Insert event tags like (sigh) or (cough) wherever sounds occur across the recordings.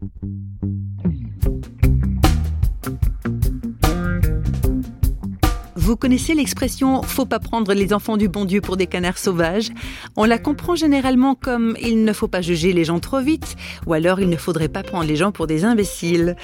thank you Vous connaissez l'expression faut pas prendre les enfants du bon Dieu pour des canards sauvages On la comprend généralement comme il ne faut pas juger les gens trop vite ou alors il ne faudrait pas prendre les gens pour des imbéciles.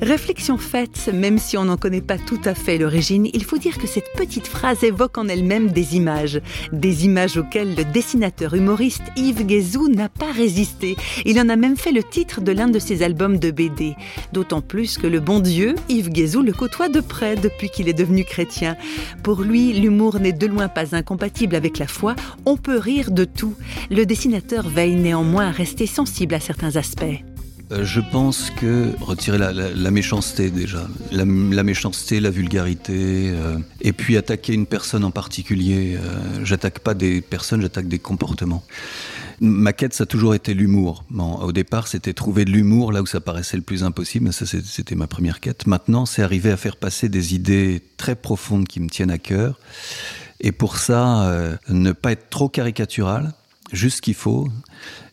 Réflexion faite, même si on n'en connaît pas tout à fait l'origine, il faut dire que cette petite phrase évoque en elle-même des images. Des images auxquelles le dessinateur humoriste Yves Guézou n'a pas résisté. Il en a même fait le titre de l'un de ses albums de BD. D'autant plus que le bon Dieu, Yves Guézou, le côtoie de près depuis qu'il est devenu chrétien. Pour lui, l'humour n'est de loin pas incompatible avec la foi, on peut rire de tout. Le dessinateur veille néanmoins à rester sensible à certains aspects. Euh, je pense que retirer la, méchanceté déjà, la, méchanceté, la vulgarité, euh, et puis attaquer une personne en particulier. Euh, j'attaque pas des personnes, j'attaque des comportements. Ma quête, ça a toujours été l'humour. au départ, c'était trouver de l'humour là où ça paraissait le plus impossible. Ça, c'était ma première quête. Maintenant, c'est arriver à faire passer des idées très profondes qui me tiennent à cœur. Et pour ça, ne pas être trop caricatural, juste ce qu'il faut,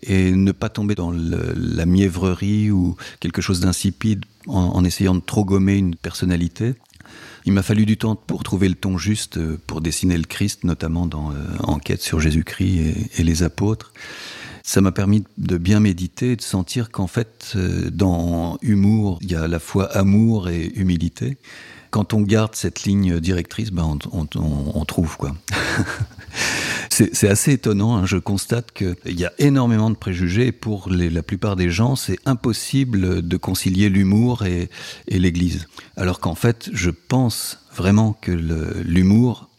et ne pas tomber dans la mièvrerie ou quelque chose d'insipide en, essayant de trop gommer une personnalité. Il m'a fallu du temps pour trouver le ton juste euh, pour dessiner le Christ, notamment dans euh, Enquête sur Jésus-Christ et, les apôtres. Ça m'a permis de bien méditer de sentir qu'en fait, euh, dans humour, il y a à la fois amour et humilité. Quand on garde cette ligne directrice, ben on trouve quoi. (laughs) C'est assez étonnant. Hein. Je constate qu'il y a énormément de préjugés. Pour la plupart des gens, c'est impossible de concilier l'humour et, l'Église. Alors qu'en fait, je pense vraiment que l'humour,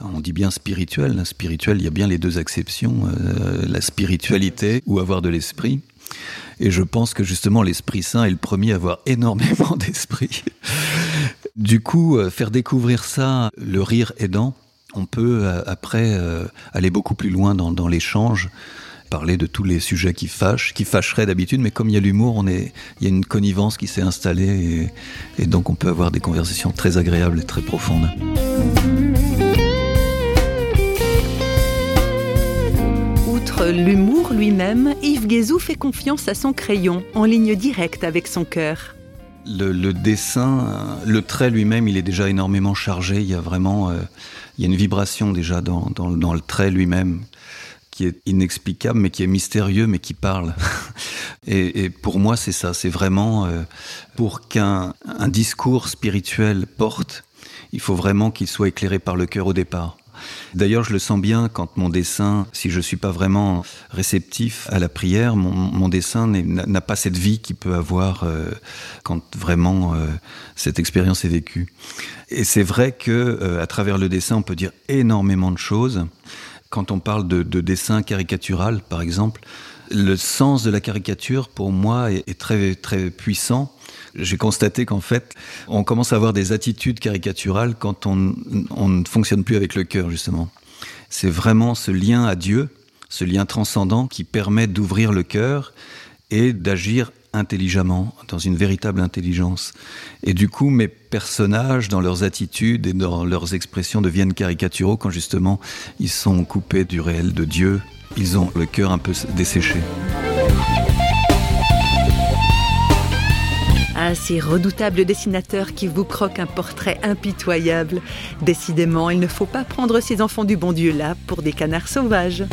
on dit bien spirituel. Hein. Spirituel, il y a bien les deux acceptions. Euh, la spiritualité ou avoir de l'esprit. Et je pense que justement l'Esprit Saint est le premier à avoir (laughs) énormément d'esprit. Du coup, euh, faire découvrir ça, le rire aidant, on peut euh, après euh, aller beaucoup plus loin dans, l'échange, parler de tous les sujets qui fâchent, qui fâcheraient d'habitude, mais comme il y a l'humour, il y a une connivence qui s'est installée et, donc on peut avoir des conversations très agréables et très profondes. Outre l'humour lui-même, Yves Guézou fait confiance à son crayon, en ligne directe avec son cœur. Le, dessin, le trait lui-même, il est déjà énormément chargé. Il y a vraiment, euh, il y a une vibration déjà dans, le trait lui-même qui est inexplicable, mais qui est mystérieux, mais qui parle. (laughs) et, pour moi, c'est ça. C'est vraiment euh, pour qu'un discours spirituel porte, il faut vraiment qu'il soit éclairé par le cœur au départ. D'ailleurs, je le sens bien quand mon dessin, si je suis pas vraiment réceptif à la prière, mon, dessin n'a pas cette vie qu'il peut avoir euh, quand vraiment euh, cette expérience est vécue. Et c'est vrai que euh, à travers le dessin, on peut dire énormément de choses. Quand on parle de, dessin caricatural, par exemple, le sens de la caricature, pour moi, est très très puissant j'ai constaté qu'en fait, on commence à avoir des attitudes caricaturales quand on, ne fonctionne plus avec le cœur, justement. C'est vraiment ce lien à Dieu, ce lien transcendant qui permet d'ouvrir le cœur et d'agir intelligemment, dans une véritable intelligence. Et du coup, mes personnages, dans leurs attitudes et dans leurs expressions, deviennent caricaturaux quand justement ils sont coupés du réel de Dieu. Ils ont le cœur un peu desséché. Ah, ces redoutables dessinateurs qui vous croquent un portrait impitoyable. Décidément, il ne faut pas prendre ces enfants du bon Dieu là pour des canards sauvages.